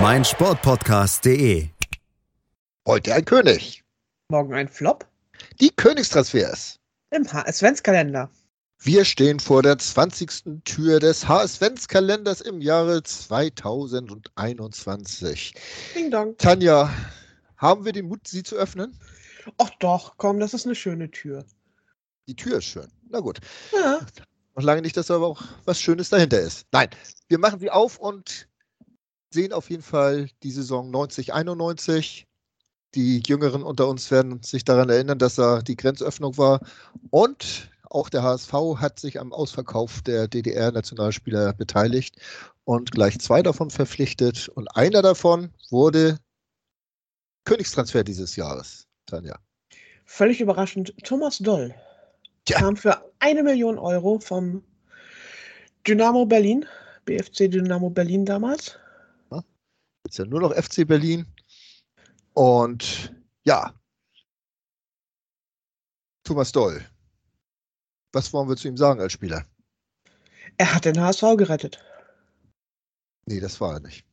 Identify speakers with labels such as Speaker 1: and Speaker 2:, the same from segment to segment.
Speaker 1: meinsportpodcast.de.
Speaker 2: Heute ein König.
Speaker 3: Morgen ein Flop
Speaker 2: Die Königstransfers.
Speaker 3: im HS-Kalender.
Speaker 2: Wir stehen vor der 20. Tür des HS-Kalenders im Jahre 2021.
Speaker 3: Ding dong.
Speaker 2: Tanja, haben wir den Mut, sie zu öffnen?
Speaker 3: Ach doch, komm, das ist eine schöne Tür.
Speaker 2: Die Tür ist schön. Na gut.
Speaker 3: Ja,
Speaker 2: Noch lange nicht, dass aber auch was Schönes dahinter ist. Nein, wir machen sie auf und sehen auf jeden Fall die Saison 90-91. Die Jüngeren unter uns werden sich daran erinnern, dass da die Grenzöffnung war. Und auch der HSV hat sich am Ausverkauf der DDR-Nationalspieler beteiligt und gleich zwei davon verpflichtet. Und einer davon wurde Königstransfer dieses Jahres. Tanja.
Speaker 3: völlig überraschend. Thomas Doll
Speaker 2: Tja.
Speaker 3: kam für eine Million Euro vom Dynamo Berlin, BFC Dynamo Berlin damals.
Speaker 2: Ist ja nur noch FC Berlin. Und ja, Thomas Doll. Was wollen wir zu ihm sagen als Spieler?
Speaker 3: Er hat den HSV gerettet.
Speaker 2: Nee, das war er nicht.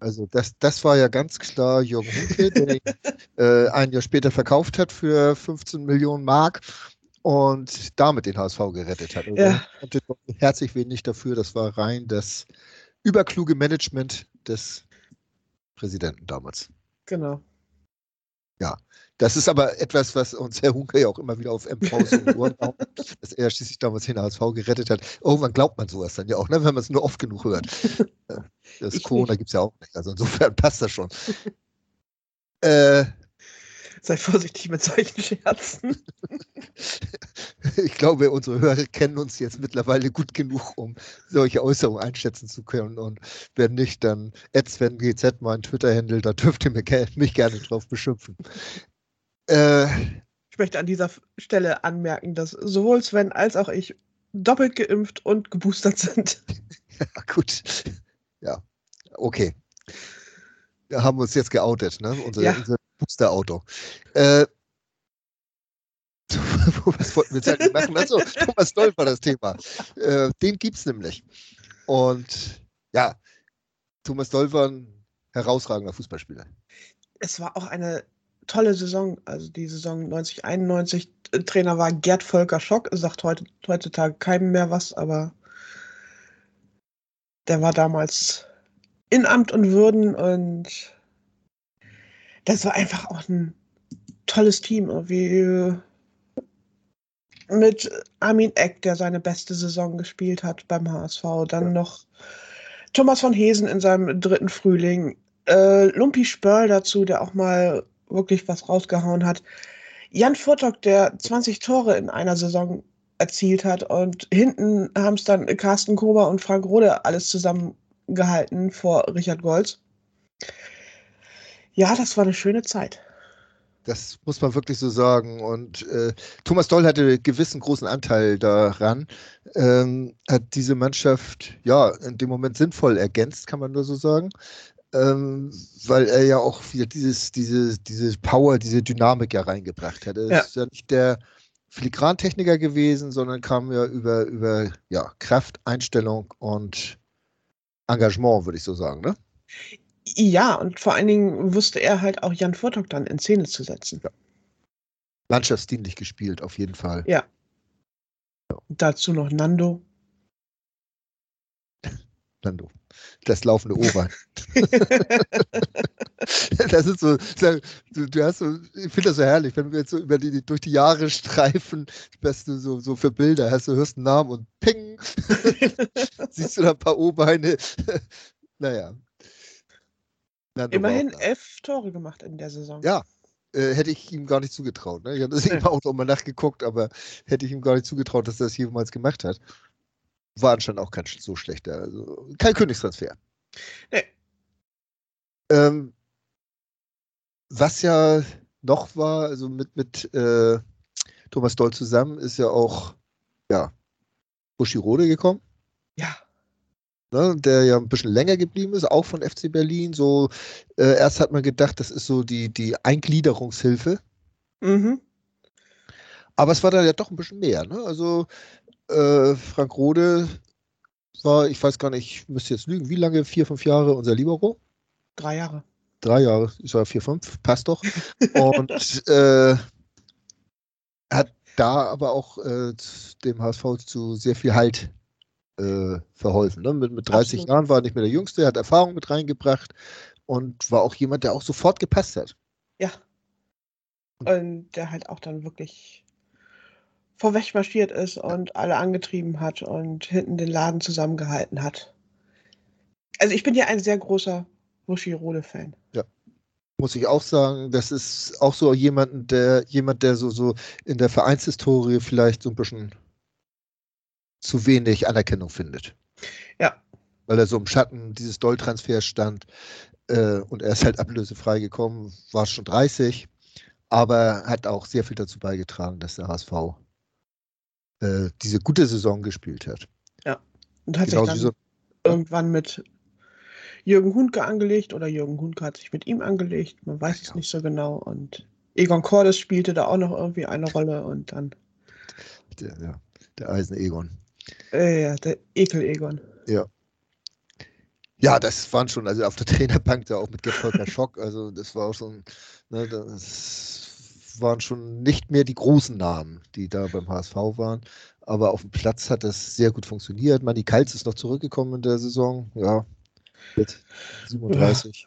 Speaker 2: Also das, das war ja ganz klar Jürgen Hunke, der ihn äh, ein Jahr später verkauft hat für 15 Millionen Mark und damit den HSV gerettet hat. Also
Speaker 3: Ja.
Speaker 2: er herzlich wenig dafür. Das war rein das überkluge Management des Präsidenten damals.
Speaker 3: Genau.
Speaker 2: Das ist aber etwas, was uns Herr Hunke ja auch immer wieder auf MVs und Ohren haut, dass er schließlich damals den HSV gerettet hat. Irgendwann glaubt man sowas dann ja auch, ne, wenn man es nur oft genug hört. Äh, Das
Speaker 3: Ich
Speaker 2: Corona gibt es ja auch nicht. Also insofern passt das schon. Äh,
Speaker 3: Sei vorsichtig mit solchen Scherzen.
Speaker 2: ich glaube, unsere Hörer kennen uns jetzt mittlerweile gut genug, um solche Äußerungen einschätzen zu können. Und wenn nicht, dann GZ mein Twitter-Handle, da dürft ihr mich, ge- mich gerne drauf beschimpfen. Äh,
Speaker 3: Ich möchte an dieser Stelle anmerken, dass sowohl Sven als auch ich doppelt geimpft und geboostert sind.
Speaker 2: Ja, gut. Ja, okay. Wir haben uns jetzt geoutet, ne? Unser,
Speaker 3: Ja.
Speaker 2: unser Booster-Auto. Äh, was wollten wir jetzt eigentlich machen? Achso, Thomas Doll war das Thema. Äh, den gibt es nämlich. Und ja, Thomas Doll war ein herausragender Fußballspieler.
Speaker 3: Es war auch eine tolle Saison, also die Saison 90, 91. Trainer war Gerd Volker Schock, sagt heute, heutzutage keinem mehr was, aber der war damals in Amt und Würden und das war einfach auch ein tolles Team. Irgendwie mit Armin Eck, der seine beste Saison gespielt hat beim HSV. Dann noch Thomas von Hesen in seinem dritten Frühling. Äh, Lumpi Spörl dazu, der auch mal wirklich was rausgehauen hat. Jan Furtok, der 20 Tore in einer Saison erzielt hat. Und hinten haben es dann Carsten Kober und Frank Rode alles zusammengehalten vor Richard Golz. Ja, das war eine schöne Zeit.
Speaker 2: Das muss man wirklich so sagen. Und äh, Thomas Doll hatte gewissen großen Anteil daran, ähm, hat diese Mannschaft ja in dem Moment sinnvoll ergänzt, kann man nur so sagen. Ähm, weil er ja auch wieder dieses, diese, diese Power, diese Dynamik ja reingebracht hat. Er
Speaker 3: Ja.
Speaker 2: ist ja nicht der Filigrantechniker gewesen, sondern kam ja über, über ja, Kraft, Einstellung und Engagement, würde ich so sagen. Ne?
Speaker 3: Ja, und vor allen Dingen wusste er halt auch Jan Furtok dann in Szene zu setzen.
Speaker 2: Landschaftsdienlich gespielt, auf jeden Fall.
Speaker 3: Dazu noch Nando.
Speaker 2: Nando. Das laufende O-Bein. das ist so, du, du hast so, ich finde das so herrlich, wenn wir jetzt so über die, durch die Jahre streifen, was du so, so für Bilder hast, du hörst einen Namen und ping, siehst du da ein paar O-Beine. naja. Nando
Speaker 3: Immerhin elf Tore gemacht in der Saison.
Speaker 2: Ja. Äh, hätte ich ihm gar nicht zugetraut. Ne? Ich habe das eben auch nochmal nachgeguckt, aber hätte ich ihm gar nicht zugetraut, dass er das jemals gemacht hat. War anscheinend auch kein so schlechter. Also kein Königstransfer.
Speaker 3: Nee.
Speaker 2: Ähm, was ja noch war, also mit, mit äh, Thomas Doll zusammen, ist ja auch ja, Buschirode gekommen.
Speaker 3: Ja.
Speaker 2: Ne, der ja ein bisschen länger geblieben ist, auch von FC Berlin. So, äh, erst hat man gedacht, das ist so die, die Eingliederungshilfe.
Speaker 3: Mhm.
Speaker 2: Aber es war dann ja doch ein bisschen mehr. Ne? Also äh, Frank Rode war, ich weiß gar nicht, ich müsste jetzt lügen, wie lange? Vier, fünf Jahre unser Libero?
Speaker 3: Drei Jahre.
Speaker 2: Drei Jahre, ich war vier, fünf, passt doch. Und äh, hat da aber auch äh, dem HSV zu sehr viel Halt äh, verholfen. Ne? Mit, mit 30 Absolut. Jahren war er nicht mehr der Jüngste, hat Erfahrung mit reingebracht und war auch jemand, der auch sofort gepasst hat.
Speaker 3: Ja. Und der halt auch dann wirklich vorweg marschiert ist und alle angetrieben hat und hinten den Laden zusammengehalten hat. Also ich bin ja ein sehr großer Wushi-Rode-Fan.
Speaker 2: Ja. Muss ich auch sagen, das ist auch so jemand, der jemand, der so, so in der Vereinshistorie vielleicht so ein bisschen zu wenig Anerkennung findet.
Speaker 3: Ja.
Speaker 2: Weil er so im Schatten dieses Doll-Transfers stand äh, und er ist halt ablösefrei gekommen, war schon 30, aber hat auch sehr viel dazu beigetragen, dass der HSV äh, diese gute Saison gespielt hat.
Speaker 3: Ja. Und hat genau sich dann so, irgendwann mit Jürgen Hundke angelegt oder Jürgen Hundke hat sich mit ihm angelegt, man weiß ja. es nicht so genau und Egon Cordes spielte da auch noch irgendwie eine Rolle und dann.
Speaker 2: Der, ja, der Eisen-Egon.
Speaker 3: Äh, ja, der Ekel-Egon.
Speaker 2: Ja. Ja, das waren schon, also auf der Trainerbank da auch mit Gerd Schock, also das war auch schon, ne, das waren schon nicht mehr die großen Namen, die da beim HSV waren, aber auf dem Platz hat das sehr gut funktioniert. Manni Kalz ist noch zurückgekommen in der Saison, ja, mit 37.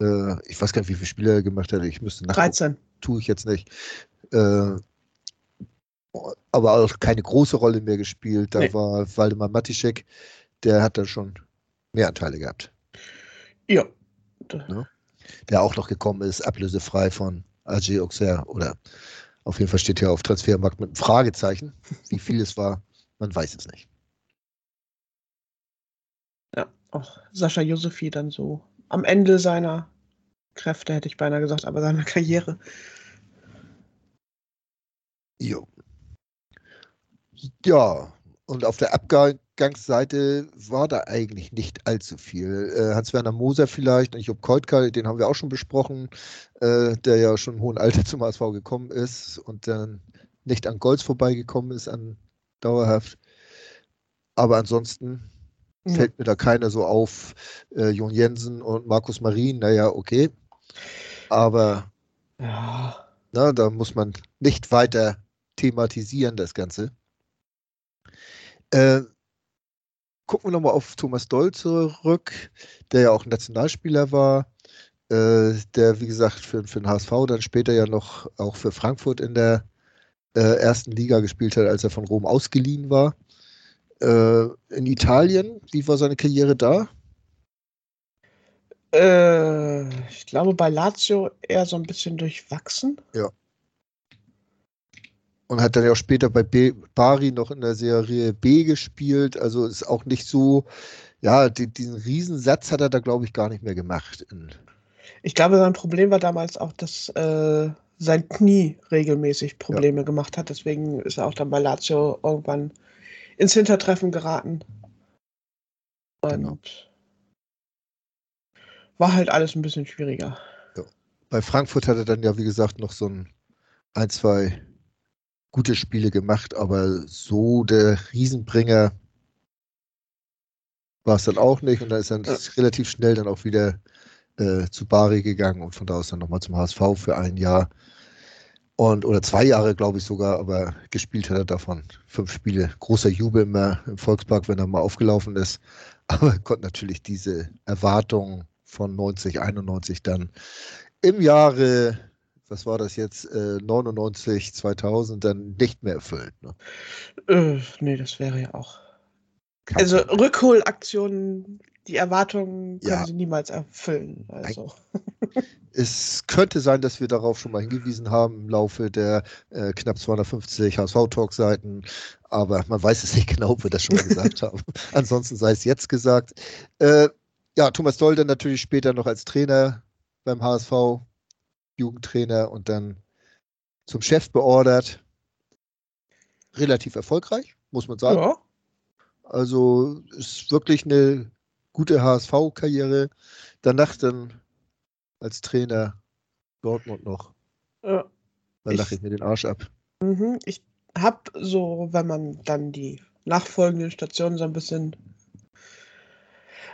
Speaker 2: Ja. Äh, ich weiß gar nicht, wie viele Spiele er gemacht hat, ich müsste
Speaker 3: nach. 13.
Speaker 2: Tue ich jetzt nicht. Äh, aber auch keine große Rolle mehr gespielt. Da nee. war Waldemar Matischek, der hat da schon mehr Anteile gehabt.
Speaker 3: Ja.
Speaker 2: Ne? Der auch noch gekommen ist, ablösefrei von AG Auxerre oder auf jeden Fall steht hier auf Transfermarkt mit einem Fragezeichen. Wie viel es war, man weiß es nicht.
Speaker 3: Ja, auch Sascha Josefi dann so am Ende seiner Kräfte, hätte ich beinahe gesagt, aber seiner Karriere.
Speaker 2: Jo. Ja, und auf der Abgangsseite war da eigentlich nicht allzu viel. Äh, Hans-Werner Moser vielleicht, ich Job Keutka, den haben wir auch schon besprochen, äh, der ja schon im hohen Alter zum HSV gekommen ist und dann nicht an Golds vorbeigekommen ist, an dauerhaft. Aber ansonsten ja. fällt mir da keiner so auf. Äh, Jon Jensen und Markus Marin, naja, okay. Aber
Speaker 3: ja.
Speaker 2: na, da muss man nicht weiter thematisieren, das Ganze. Äh, gucken wir nochmal auf Thomas Doll zurück, der ja auch Nationalspieler war, äh, der, wie gesagt, für, für den HSV dann später ja noch auch für Frankfurt in der äh, ersten Liga gespielt hat, als er von Rom ausgeliehen war. Äh, in Italien, wie war seine Karriere da?
Speaker 3: Äh, ich glaube bei Lazio eher so ein bisschen durchwachsen.
Speaker 2: Ja und hat dann ja auch später bei B Bari noch in der Serie B gespielt. Also ist auch nicht so, ja, die, diesen Riesensatz hat er da, glaube ich, gar nicht mehr gemacht.
Speaker 3: ich glaube, sein Problem war damals auch, dass äh, sein Knie regelmäßig Probleme ja. gemacht hat. Deswegen ist er auch dann bei Lazio irgendwann ins Hintertreffen geraten. Und genau. war halt alles ein bisschen schwieriger.
Speaker 2: Ja. Bei Frankfurt hat er dann ja, wie gesagt, noch so ein, ein zwei gute Spiele gemacht, aber so der Riesenbringer war es dann auch nicht. Und da ist dann ja. relativ schnell dann auch wieder äh, zu Bari gegangen und von da aus dann nochmal zum HSV für ein Jahr. Und, oder zwei Jahre, glaube ich sogar, aber gespielt hat er davon fünf Spiele. Großer Jubel immer im Volkspark, wenn er mal aufgelaufen ist. Aber konnte natürlich diese Erwartung von 90, 91 dann im Jahre was war das jetzt, äh, 99, 2000 dann nicht mehr erfüllt. Ne?
Speaker 3: Äh, nee, das wäre ja auch. Kann also sein. Rückholaktionen, die Erwartungen können ja. sie niemals erfüllen. Also.
Speaker 2: es könnte sein, dass wir darauf schon mal hingewiesen haben im Laufe der äh, knapp 250 HSV-Talk-Seiten, aber man weiß es nicht genau, ob wir das schon mal gesagt haben. Ansonsten sei es jetzt gesagt. Äh, ja, Thomas Doll dann natürlich später noch als Trainer beim HSV, Jugendtrainer und dann zum Chef beordert. Relativ erfolgreich, muss man sagen.
Speaker 3: Ja.
Speaker 2: Also ist wirklich eine gute HSV-Karriere. Danach dann als Trainer Dortmund noch.
Speaker 3: ja.
Speaker 2: Da
Speaker 3: Ich-
Speaker 2: lache ich mir den Arsch ab.
Speaker 3: Mhm. Ich habe so, wenn man dann die nachfolgenden Stationen so ein bisschen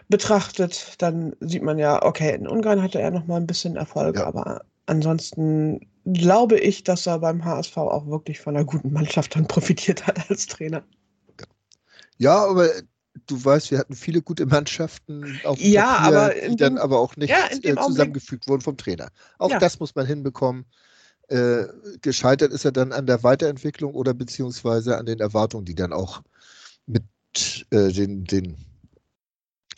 Speaker 3: betrachtet, dann sieht man ja, okay, in Ungarn hatte er noch mal ein bisschen Erfolg,
Speaker 2: Ja.
Speaker 3: aber ansonsten glaube ich, dass er beim HSV auch wirklich von einer guten Mannschaft dann profitiert hat als Trainer.
Speaker 2: Ja, aber du weißt, wir hatten viele gute Mannschaften auf dem
Speaker 3: Ja,
Speaker 2: Papier,
Speaker 3: aber
Speaker 2: die dann
Speaker 3: dem-
Speaker 2: aber auch nicht
Speaker 3: ja,
Speaker 2: äh,
Speaker 3: Augenblick-
Speaker 2: zusammengefügt wurden vom Trainer. Auch
Speaker 3: Ja.
Speaker 2: das muss man hinbekommen. Äh, gescheitert ist er dann an der Weiterentwicklung oder beziehungsweise an den Erwartungen, die dann auch mit äh, den, den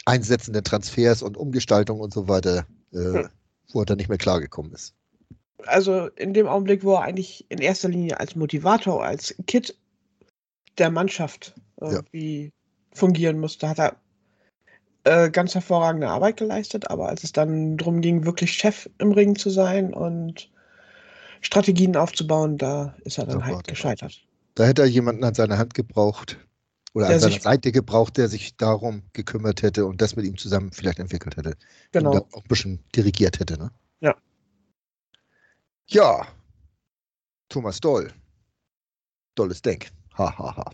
Speaker 2: Einsätzen der Transfers und Umgestaltung und so weiter, äh,
Speaker 3: Hm.
Speaker 2: wo er dann nicht mehr klargekommen ist.
Speaker 3: Also in dem Augenblick, wo er eigentlich in erster Linie als Motivator, als Kid der Mannschaft irgendwie fungieren musste, hat er äh, ganz hervorragende Arbeit geleistet. Aber als es dann darum ging, wirklich Chef im Ring zu sein und Strategien aufzubauen, da ist er dann
Speaker 2: Da war
Speaker 3: halt gescheitert.
Speaker 2: Da hätte er jemanden an seiner Hand gebraucht oder
Speaker 3: Der
Speaker 2: an seiner Seite gebraucht, der sich darum gekümmert hätte und das mit ihm zusammen vielleicht entwickelt hätte.
Speaker 3: Genau.
Speaker 2: da auch ein bisschen dirigiert hätte. Ne? Ja. Thomas Doll. Dolles Denk. Ha, ha, ha.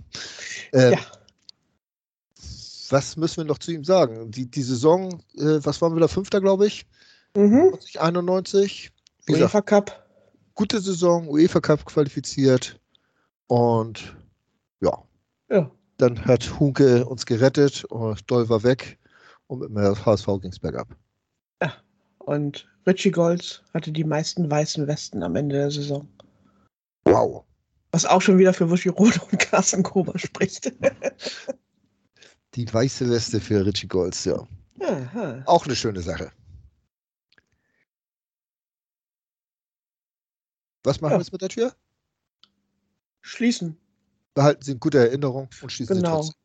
Speaker 2: Ähm,
Speaker 3: Ja.
Speaker 2: Was müssen wir noch zu ihm sagen? Die, die Saison, äh, was waren wir da? Fünfter, glaube ich?
Speaker 3: Mhm.
Speaker 2: 91. Wie gesagt,
Speaker 3: UEFA Cup.
Speaker 2: gute Saison, UEFA Cup qualifiziert. Und ja,
Speaker 3: Ja.
Speaker 2: dann hat Hunke uns gerettet und Doll war weg. Und mit dem HSV ging es bergab.
Speaker 3: Und Richie Golds hatte die meisten weißen Westen am Ende der Saison.
Speaker 2: Wow.
Speaker 3: Was auch schon wieder für Wuschi Rode und Carsten Gruber spricht.
Speaker 2: Die weiße Weste für Richie Golds, ja.
Speaker 3: Aha.
Speaker 2: Auch eine schöne Sache. Was machen
Speaker 3: Ja.
Speaker 2: wir jetzt mit der Tür?
Speaker 3: Schließen.
Speaker 2: Behalten Sie in guter Erinnerung und schließen Sie
Speaker 3: Genau.
Speaker 2: trotzdem.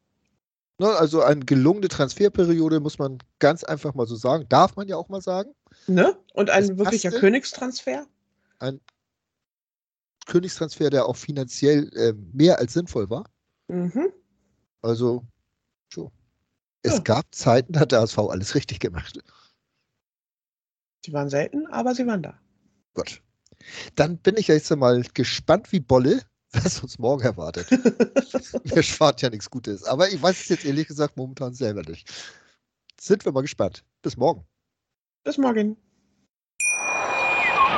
Speaker 2: Ne, also eine gelungene Transferperiode, muss man ganz einfach mal so sagen. Darf man ja auch mal sagen.
Speaker 3: Ne? Und ein
Speaker 2: Das
Speaker 3: wirklicher
Speaker 2: passte.
Speaker 3: Königstransfer?
Speaker 2: Ein Königstransfer, der auch finanziell äh, mehr als sinnvoll war.
Speaker 3: Mhm.
Speaker 2: Also, so. Es
Speaker 3: Ja.
Speaker 2: gab Zeiten, da hat der ASV alles richtig gemacht.
Speaker 3: Sie waren selten, aber sie waren da.
Speaker 2: Gut. Dann bin ich jetzt mal gespannt wie Bolle, was uns morgen erwartet. Mir spart ja nichts Gutes. Aber ich weiß es jetzt ehrlich gesagt momentan selber nicht. Sind wir mal gespannt. Bis morgen.
Speaker 3: Bis morgen.